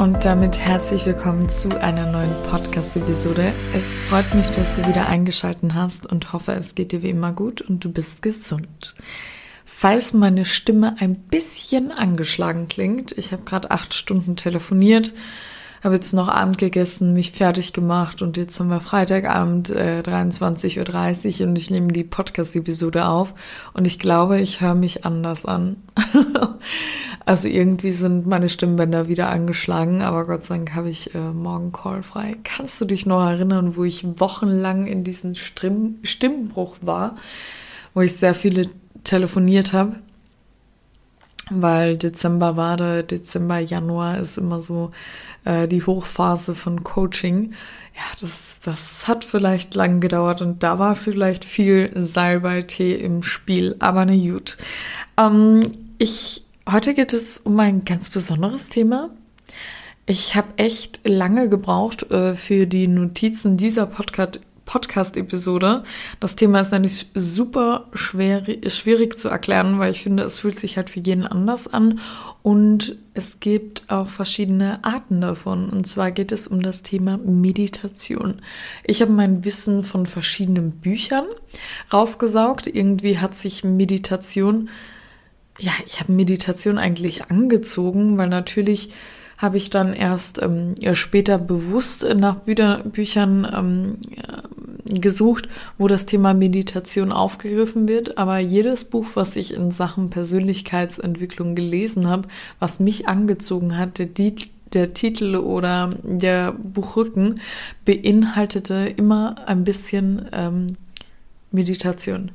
Und damit herzlich willkommen zu einer neuen Podcast-Episode. Es freut mich, dass du wieder eingeschaltet hast und hoffe, es geht dir wie immer gut und du bist gesund. Falls meine Stimme ein bisschen angeschlagen klingt, ich habe gerade acht Stunden telefoniert, habe jetzt noch Abend gegessen, mich fertig gemacht und jetzt haben wir Freitagabend äh, 23.30 Uhr und ich nehme die Podcast-Episode auf und ich glaube, ich höre mich anders an. also irgendwie sind meine Stimmbänder wieder angeschlagen, aber Gott sei Dank habe ich äh, morgen Call frei. Kannst du dich noch erinnern, wo ich wochenlang in diesem Stimm Stimmbruch war, wo ich sehr viele telefoniert habe? Weil Dezember war da, Dezember, Januar ist immer so äh, die Hochphase von Coaching. Ja, das, das hat vielleicht lang gedauert und da war vielleicht viel Salbei-Tee im Spiel, aber ne gut. Ähm, ich, heute geht es um ein ganz besonderes Thema. Ich habe echt lange gebraucht äh, für die Notizen dieser Podcast Podcast-Episode. Das Thema ist nämlich super schwer, schwierig zu erklären, weil ich finde, es fühlt sich halt für jeden anders an und es gibt auch verschiedene Arten davon. Und zwar geht es um das Thema Meditation. Ich habe mein Wissen von verschiedenen Büchern rausgesaugt. Irgendwie hat sich Meditation, ja, ich habe Meditation eigentlich angezogen, weil natürlich habe ich dann erst ähm, später bewusst nach Bücher, Büchern ähm, gesucht, wo das Thema Meditation aufgegriffen wird. Aber jedes Buch, was ich in Sachen Persönlichkeitsentwicklung gelesen habe, was mich angezogen hat, der, der Titel oder der Buchrücken, beinhaltete immer ein bisschen ähm, Meditation.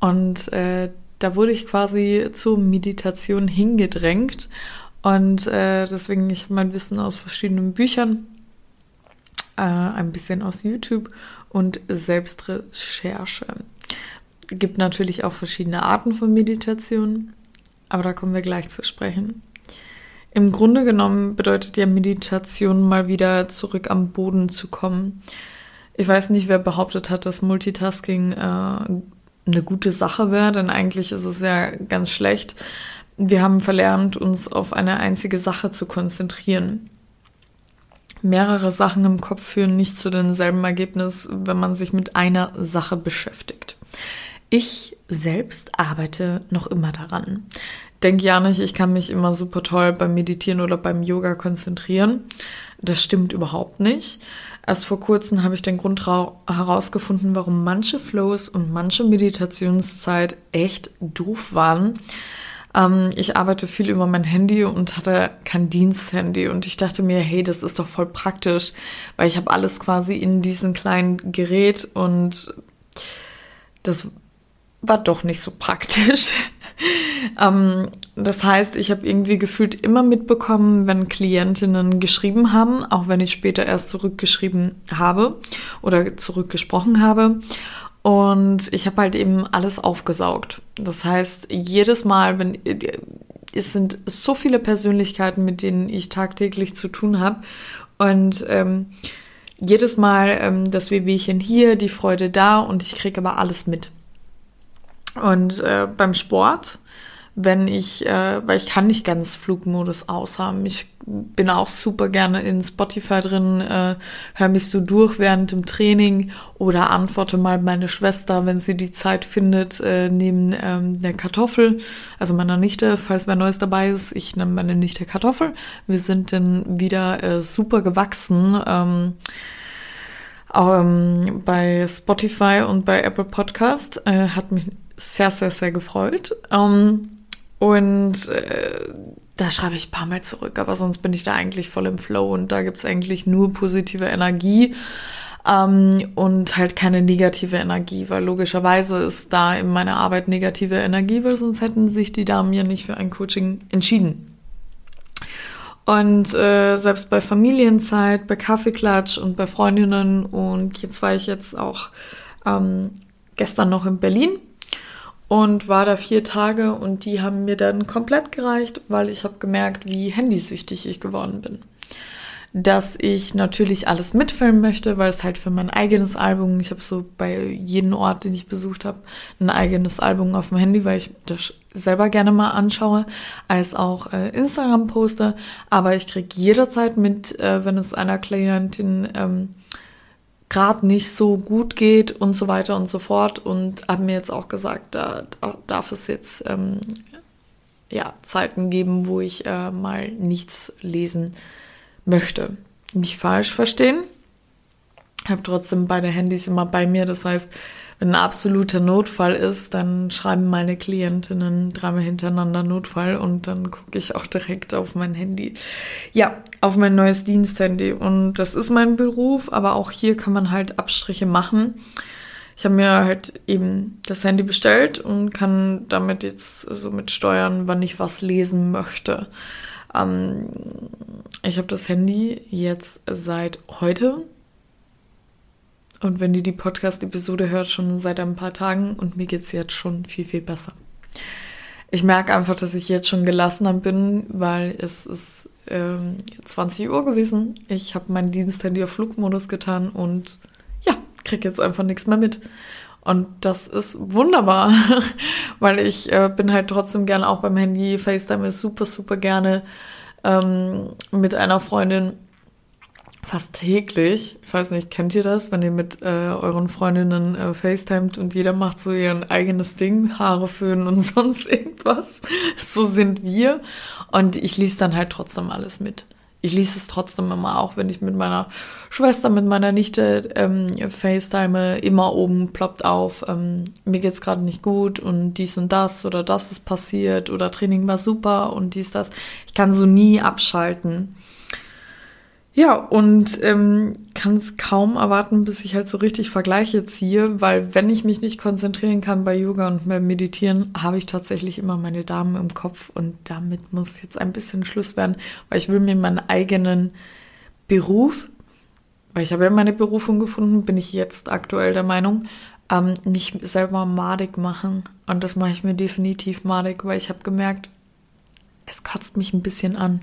Und äh, da wurde ich quasi zur Meditation hingedrängt. Und äh, deswegen, ich habe mein Wissen aus verschiedenen Büchern, äh, ein bisschen aus YouTube und Selbstrecherche. Gibt natürlich auch verschiedene Arten von Meditation, aber da kommen wir gleich zu sprechen. Im Grunde genommen bedeutet ja Meditation mal wieder zurück am Boden zu kommen. Ich weiß nicht, wer behauptet hat, dass Multitasking äh, eine gute Sache wäre, denn eigentlich ist es ja ganz schlecht. Wir haben verlernt, uns auf eine einzige Sache zu konzentrieren mehrere Sachen im Kopf führen nicht zu denselben Ergebnis, wenn man sich mit einer Sache beschäftigt. Ich selbst arbeite noch immer daran. Denk ja nicht, ich kann mich immer super toll beim Meditieren oder beim Yoga konzentrieren. Das stimmt überhaupt nicht. Erst vor kurzem habe ich den Grund herausgefunden, warum manche Flows und manche Meditationszeit echt doof waren. Ähm, ich arbeite viel über mein Handy und hatte kein Diensthandy und ich dachte mir, hey, das ist doch voll praktisch, weil ich habe alles quasi in diesem kleinen Gerät und das war doch nicht so praktisch. ähm, das heißt, ich habe irgendwie gefühlt immer mitbekommen, wenn Klientinnen geschrieben haben, auch wenn ich später erst zurückgeschrieben habe oder zurückgesprochen habe. Und ich habe halt eben alles aufgesaugt. Das heißt, jedes Mal, wenn es sind so viele Persönlichkeiten, mit denen ich tagtäglich zu tun habe. Und ähm, jedes Mal ähm, das Wehwehchen hier, die Freude da und ich kriege aber alles mit. Und äh, beim Sport wenn ich, äh, weil ich kann nicht ganz Flugmodus aushaben. Ich bin auch super gerne in Spotify drin, äh, höre mich so durch während dem Training oder antworte mal meine Schwester, wenn sie die Zeit findet, äh, neben ähm, der Kartoffel, also meiner Nichte, falls wer Neues dabei ist, ich nenne meine Nichte Kartoffel. Wir sind dann wieder äh, super gewachsen. Ähm, ähm, bei Spotify und bei Apple Podcast äh, hat mich sehr, sehr, sehr gefreut. Ähm, und äh, da schreibe ich ein paar Mal zurück, aber sonst bin ich da eigentlich voll im Flow und da gibt's eigentlich nur positive Energie ähm, und halt keine negative Energie, weil logischerweise ist da in meiner Arbeit negative Energie, weil sonst hätten sich die Damen ja nicht für ein Coaching entschieden. Und äh, selbst bei Familienzeit, bei Kaffeeklatsch und bei Freundinnen und jetzt war ich jetzt auch ähm, gestern noch in Berlin und war da vier Tage und die haben mir dann komplett gereicht, weil ich habe gemerkt, wie handysüchtig ich geworden bin. Dass ich natürlich alles mitfilmen möchte, weil es halt für mein eigenes Album, ich habe so bei jedem Ort, den ich besucht habe, ein eigenes Album auf dem Handy, weil ich das selber gerne mal anschaue, als auch äh, Instagram poste. Aber ich kriege jederzeit mit, äh, wenn es einer Klientin ähm, gerade nicht so gut geht und so weiter und so fort. Und haben mir jetzt auch gesagt, da, da darf es jetzt ähm, ja, Zeiten geben, wo ich äh, mal nichts lesen möchte. Nicht falsch verstehen. Habe trotzdem beide Handys immer bei mir. Das heißt, wenn ein absoluter Notfall ist, dann schreiben meine Klientinnen dreimal hintereinander Notfall und dann gucke ich auch direkt auf mein Handy. Ja, auf mein neues Diensthandy. Und das ist mein Beruf, aber auch hier kann man halt Abstriche machen. Ich habe mir halt eben das Handy bestellt und kann damit jetzt so mit steuern, wann ich was lesen möchte. Ähm, ich habe das Handy jetzt seit heute und wenn die die Podcast-Episode hört, schon seit ein paar Tagen und mir geht es jetzt schon viel, viel besser. Ich merke einfach, dass ich jetzt schon gelassener bin, weil es ist ähm, 20 Uhr gewesen. Ich habe meinen Diensthandy auf Flugmodus getan und ja, kriege jetzt einfach nichts mehr mit. Und das ist wunderbar, weil ich äh, bin halt trotzdem gerne auch beim Handy. FaceTime ist super, super gerne ähm, mit einer Freundin fast täglich. Ich weiß nicht, kennt ihr das, wenn ihr mit äh, euren Freundinnen äh, FaceTimet und jeder macht so ihr eigenes Ding, Haare föhnen und sonst irgendwas. So sind wir. Und ich lese dann halt trotzdem alles mit. Ich lese es trotzdem immer auch, wenn ich mit meiner Schwester, mit meiner Nichte ähm, FaceTime, immer oben ploppt auf, ähm, mir geht's gerade nicht gut und dies und das oder das ist passiert oder Training war super und dies, das. Ich kann so nie abschalten. Ja, und ähm, kann es kaum erwarten, bis ich halt so richtig Vergleiche ziehe, weil wenn ich mich nicht konzentrieren kann bei Yoga und beim Meditieren, habe ich tatsächlich immer meine Damen im Kopf und damit muss jetzt ein bisschen Schluss werden, weil ich will mir meinen eigenen Beruf, weil ich habe ja meine Berufung gefunden, bin ich jetzt aktuell der Meinung, ähm, nicht selber madig machen. Und das mache ich mir definitiv madig, weil ich habe gemerkt, es kotzt mich ein bisschen an.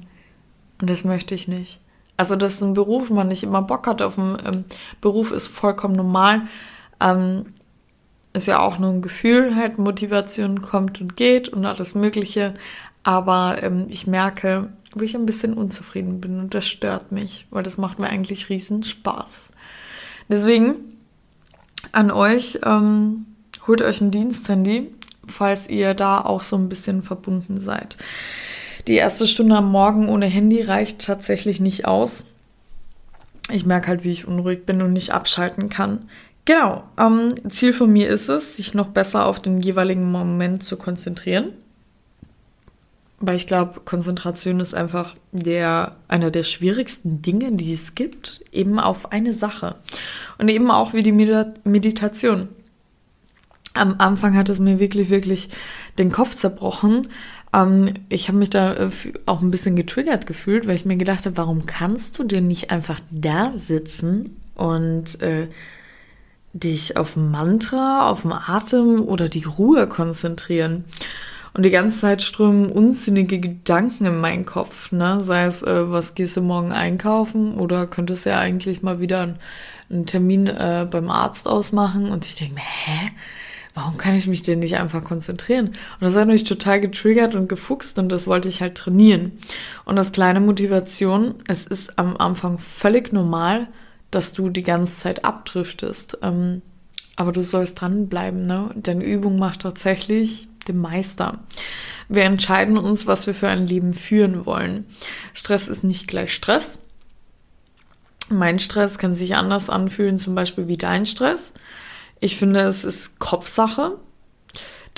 Und das möchte ich nicht. Also, dass ein Beruf man nicht immer Bock hat auf einen ähm, Beruf, ist vollkommen normal. Ähm, ist ja auch nur ein Gefühl, halt Motivation kommt und geht und alles Mögliche. Aber ähm, ich merke, wo ich ein bisschen unzufrieden bin und das stört mich, weil das macht mir eigentlich riesen Spaß. Deswegen an euch, ähm, holt euch ein Diensthandy, falls ihr da auch so ein bisschen verbunden seid. Die erste Stunde am Morgen ohne Handy reicht tatsächlich nicht aus. Ich merke halt, wie ich unruhig bin und nicht abschalten kann. Genau, ähm, Ziel von mir ist es, sich noch besser auf den jeweiligen Moment zu konzentrieren. Weil ich glaube, Konzentration ist einfach der, einer der schwierigsten Dinge, die es gibt, eben auf eine Sache. Und eben auch wie die Meditation. Am Anfang hat es mir wirklich, wirklich den Kopf zerbrochen, ähm, ich habe mich da äh, auch ein bisschen getriggert gefühlt, weil ich mir gedacht habe, warum kannst du denn nicht einfach da sitzen und äh, dich auf Mantra, auf den Atem oder die Ruhe konzentrieren? Und die ganze Zeit strömen unsinnige Gedanken in meinen Kopf, ne? Sei es, äh, was gehst du morgen einkaufen oder könntest du ja eigentlich mal wieder einen, einen Termin äh, beim Arzt ausmachen? Und ich denke mir, hä? Warum kann ich mich denn nicht einfach konzentrieren? Und das hat mich total getriggert und gefuchst und das wollte ich halt trainieren. Und das kleine Motivation, es ist am Anfang völlig normal, dass du die ganze Zeit abdriftest. Ähm, aber du sollst dranbleiben, ne? Denn Übung macht tatsächlich den Meister. Wir entscheiden uns, was wir für ein Leben führen wollen. Stress ist nicht gleich Stress. Mein Stress kann sich anders anfühlen, zum Beispiel wie dein Stress. Ich finde, es ist Kopfsache.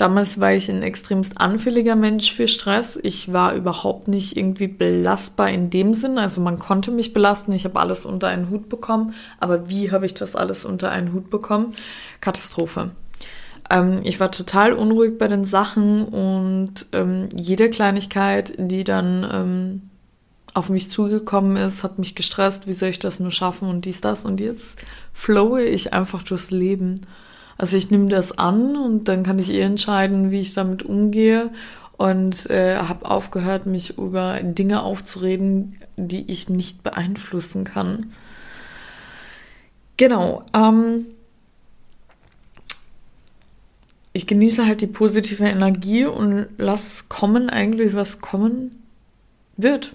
Damals war ich ein extremst anfälliger Mensch für Stress. Ich war überhaupt nicht irgendwie belastbar in dem Sinn. Also man konnte mich belasten. Ich habe alles unter einen Hut bekommen. Aber wie habe ich das alles unter einen Hut bekommen? Katastrophe. Ähm, ich war total unruhig bei den Sachen und ähm, jede Kleinigkeit, die dann ähm, auf mich zugekommen ist, hat mich gestresst, wie soll ich das nur schaffen und dies, das. Und jetzt flowe ich einfach durchs Leben. Also ich nehme das an und dann kann ich eh entscheiden, wie ich damit umgehe und äh, habe aufgehört, mich über Dinge aufzureden, die ich nicht beeinflussen kann. Genau. Ähm, ich genieße halt die positive Energie und lass kommen eigentlich, was kommen wird.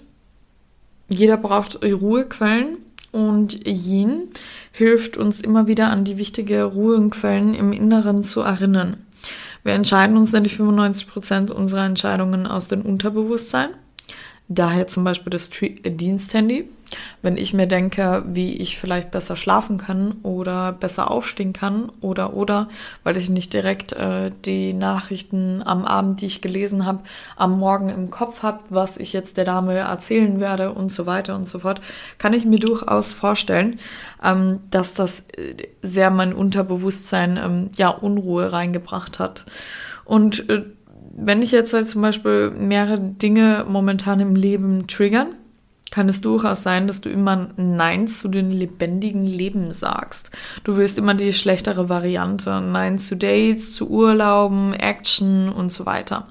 Jeder braucht Ruhequellen und Yin hilft uns immer wieder an die wichtigen Ruhequellen im Inneren zu erinnern. Wir entscheiden uns nämlich 95 Prozent unserer Entscheidungen aus dem Unterbewusstsein. Daher zum Beispiel das Diensthandy. Wenn ich mir denke, wie ich vielleicht besser schlafen kann oder besser aufstehen kann oder oder, weil ich nicht direkt äh, die Nachrichten am Abend, die ich gelesen habe, am Morgen im Kopf habe, was ich jetzt der Dame erzählen werde und so weiter und so fort, kann ich mir durchaus vorstellen, ähm, dass das äh, sehr mein Unterbewusstsein ähm, ja Unruhe reingebracht hat. Und äh, wenn ich jetzt halt zum Beispiel mehrere Dinge momentan im Leben triggern, kann es durchaus sein, dass du immer Nein zu den lebendigen Leben sagst. Du willst immer die schlechtere Variante. Nein zu Dates, zu Urlauben, Action und so weiter.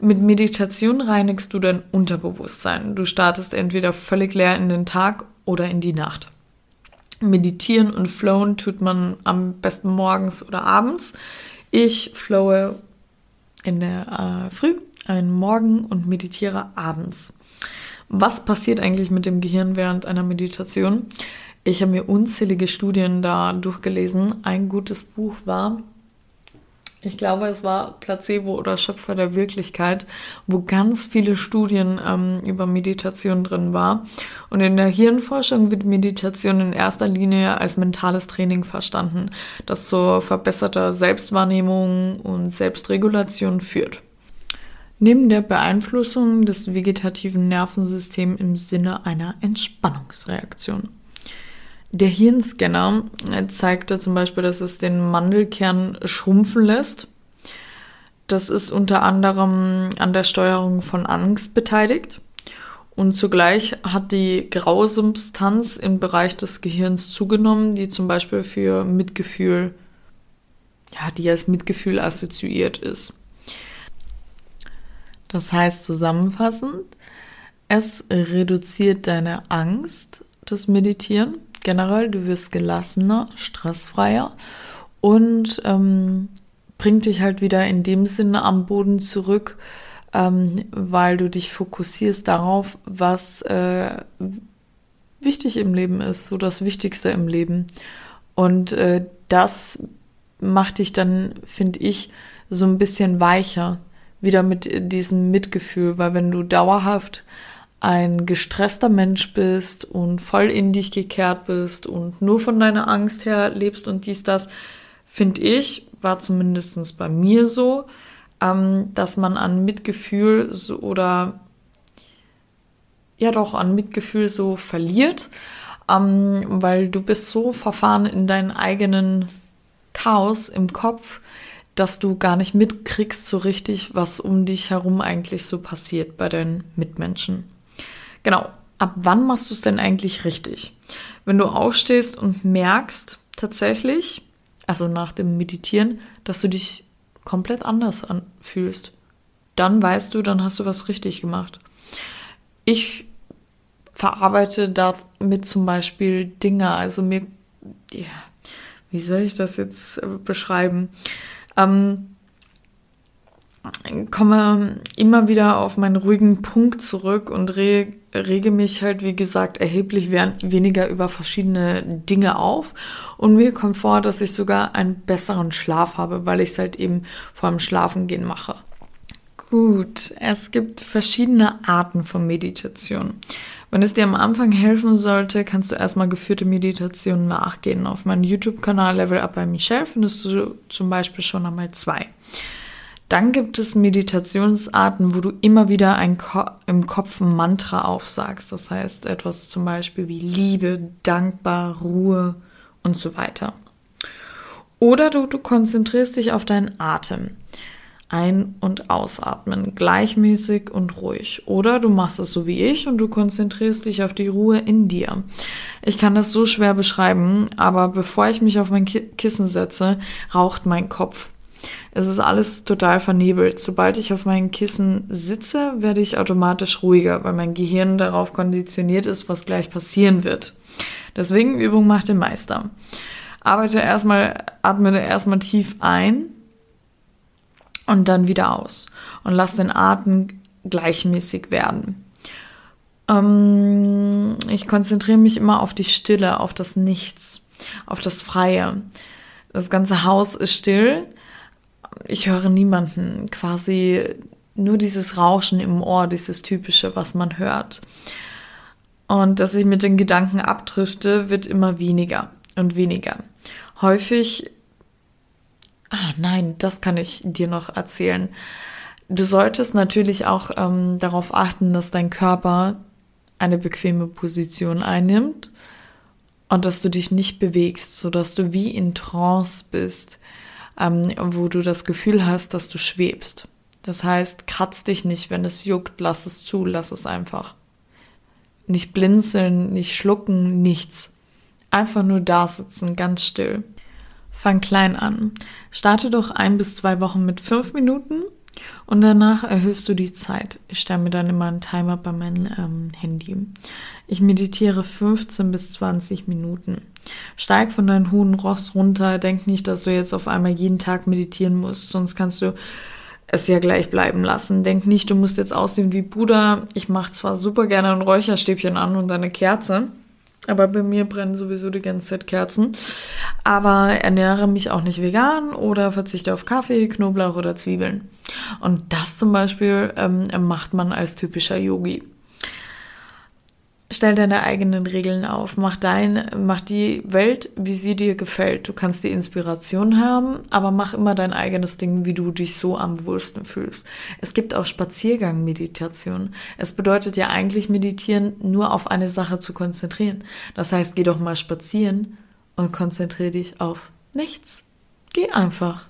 Mit Meditation reinigst du dein Unterbewusstsein. Du startest entweder völlig leer in den Tag oder in die Nacht. Meditieren und flowen tut man am besten morgens oder abends. Ich flowe in der äh, Früh, einen Morgen und meditiere abends. Was passiert eigentlich mit dem Gehirn während einer Meditation? Ich habe mir unzählige Studien da durchgelesen. Ein gutes Buch war ich glaube, es war Placebo oder Schöpfer der Wirklichkeit, wo ganz viele Studien ähm, über Meditation drin war. Und in der Hirnforschung wird Meditation in erster Linie als mentales Training verstanden, das zur verbesserter Selbstwahrnehmung und Selbstregulation führt. Neben der Beeinflussung des vegetativen Nervensystems im Sinne einer Entspannungsreaktion. Der Hirnscanner äh, zeigte zum Beispiel, dass es den Mandelkern schrumpfen lässt. Das ist unter anderem an der Steuerung von Angst beteiligt. Und zugleich hat die graue Substanz im Bereich des Gehirns zugenommen, die zum Beispiel für Mitgefühl, ja, die als Mitgefühl assoziiert ist. Das heißt zusammenfassend, es reduziert deine Angst, das Meditieren generell, du wirst gelassener, stressfreier und ähm, bringt dich halt wieder in dem Sinne am Boden zurück, ähm, weil du dich fokussierst darauf, was äh, wichtig im Leben ist, so das Wichtigste im Leben. Und äh, das macht dich dann, finde ich, so ein bisschen weicher, wieder mit diesem Mitgefühl, weil wenn du dauerhaft ein gestresster Mensch bist und voll in dich gekehrt bist und nur von deiner Angst her lebst und dies, das, finde ich, war zumindest bei mir so, ähm, dass man an Mitgefühl so oder ja doch an Mitgefühl so verliert, ähm, weil du bist so verfahren in deinen eigenen Chaos im Kopf, dass du gar nicht mitkriegst so richtig, was um dich herum eigentlich so passiert bei deinen Mitmenschen. Genau. Ab wann machst du es denn eigentlich richtig? Wenn du aufstehst und merkst tatsächlich, also nach dem Meditieren, dass du dich komplett anders anfühlst, dann weißt du, dann hast du was richtig gemacht. Ich verarbeite damit zum Beispiel Dinge, also mir, ja, wie soll ich das jetzt äh, beschreiben? Ähm, komme immer wieder auf meinen ruhigen Punkt zurück und re rege mich halt, wie gesagt, erheblich weniger über verschiedene Dinge auf. Und mir kommt vor, dass ich sogar einen besseren Schlaf habe, weil ich es halt eben vor dem Schlafengehen mache. Gut, es gibt verschiedene Arten von Meditation. Wenn es dir am Anfang helfen sollte, kannst du erstmal geführte Meditationen nachgehen. Auf meinem YouTube-Kanal Level Up bei Michelle findest du zum Beispiel schon einmal zwei. Dann gibt es Meditationsarten, wo du immer wieder Ko im Kopf ein Mantra aufsagst. Das heißt etwas zum Beispiel wie Liebe, dankbar, Ruhe und so weiter. Oder du, du konzentrierst dich auf deinen Atem. Ein- und ausatmen, gleichmäßig und ruhig. Oder du machst es so wie ich und du konzentrierst dich auf die Ruhe in dir. Ich kann das so schwer beschreiben, aber bevor ich mich auf mein Kissen setze, raucht mein Kopf. Es ist alles total vernebelt. Sobald ich auf meinem Kissen sitze, werde ich automatisch ruhiger, weil mein Gehirn darauf konditioniert ist, was gleich passieren wird. Deswegen Übung macht den Meister. Arbeite erstmal, atme erstmal tief ein und dann wieder aus und lass den Atem gleichmäßig werden. Ähm, ich konzentriere mich immer auf die Stille, auf das Nichts, auf das Freie. Das ganze Haus ist still. Ich höre niemanden, quasi nur dieses Rauschen im Ohr, dieses typische, was man hört. Und dass ich mit den Gedanken abdrifte, wird immer weniger und weniger. Häufig, ah nein, das kann ich dir noch erzählen. Du solltest natürlich auch ähm, darauf achten, dass dein Körper eine bequeme Position einnimmt und dass du dich nicht bewegst, sodass du wie in Trance bist, ähm, wo du das Gefühl hast, dass du schwebst. Das heißt, kratz dich nicht, wenn es juckt, lass es zu, lass es einfach. Nicht blinzeln, nicht schlucken, nichts. Einfach nur da sitzen, ganz still. Fang klein an. Starte doch ein bis zwei Wochen mit fünf Minuten und danach erhöhst du die Zeit. Ich stelle mir dann immer einen Timer bei meinem ähm, Handy. Ich meditiere 15 bis 20 Minuten. Steig von deinem hohen Ross runter. Denk nicht, dass du jetzt auf einmal jeden Tag meditieren musst, sonst kannst du es ja gleich bleiben lassen. Denk nicht, du musst jetzt aussehen wie Buddha. Ich mache zwar super gerne ein Räucherstäbchen an und eine Kerze, aber bei mir brennen sowieso die ganze Zeit Kerzen. Aber ernähre mich auch nicht vegan oder verzichte auf Kaffee, Knoblauch oder Zwiebeln. Und das zum Beispiel ähm, macht man als typischer Yogi. Stell deine eigenen Regeln auf. Mach dein, mach die Welt, wie sie dir gefällt. Du kannst die Inspiration haben, aber mach immer dein eigenes Ding, wie du dich so am wohlsten fühlst. Es gibt auch Spaziergang-Meditation. Es bedeutet ja eigentlich meditieren, nur auf eine Sache zu konzentrieren. Das heißt, geh doch mal spazieren und konzentriere dich auf nichts. Geh einfach.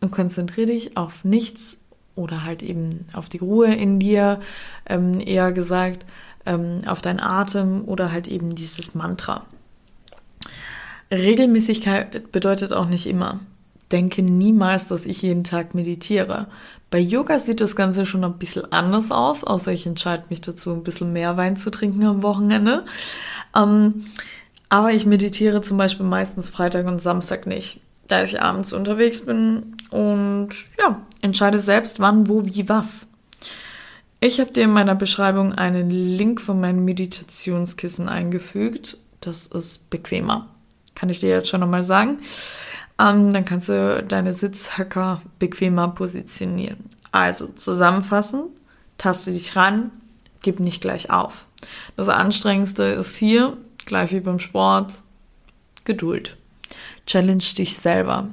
Und konzentriere dich auf nichts oder halt eben auf die Ruhe in dir, ähm, eher gesagt ähm, auf deinen Atem oder halt eben dieses Mantra. Regelmäßigkeit bedeutet auch nicht immer. Denke niemals, dass ich jeden Tag meditiere. Bei Yoga sieht das Ganze schon ein bisschen anders aus, außer ich entscheide mich dazu, ein bisschen mehr Wein zu trinken am Wochenende. Ähm, aber ich meditiere zum Beispiel meistens Freitag und Samstag nicht, da ich abends unterwegs bin und ja, entscheide selbst wann, wo, wie, was. Ich habe dir in meiner Beschreibung einen Link von meinem Meditationskissen eingefügt. Das ist bequemer. Kann ich dir jetzt schon nochmal sagen. Ähm, dann kannst du deine Sitzhöcker bequemer positionieren. Also zusammenfassen, taste dich ran, gib nicht gleich auf. Das Anstrengendste ist hier, gleich wie beim Sport, Geduld. Challenge dich selber.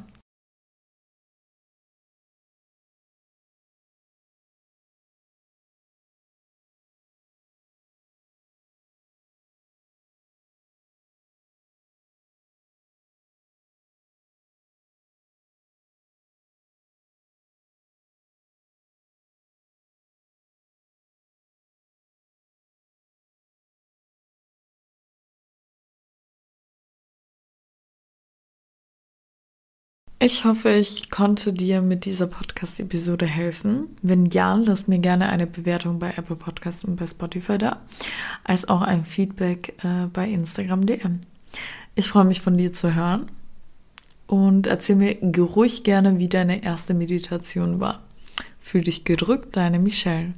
Ich hoffe, ich konnte dir mit dieser Podcast-Episode helfen. Wenn ja, lass mir gerne eine Bewertung bei Apple Podcast und bei Spotify da, als auch ein Feedback äh, bei Instagram DM. Ich freue mich von dir zu hören und erzähl mir ruhig gerne, wie deine erste Meditation war. Fühl dich gedrückt, deine Michelle.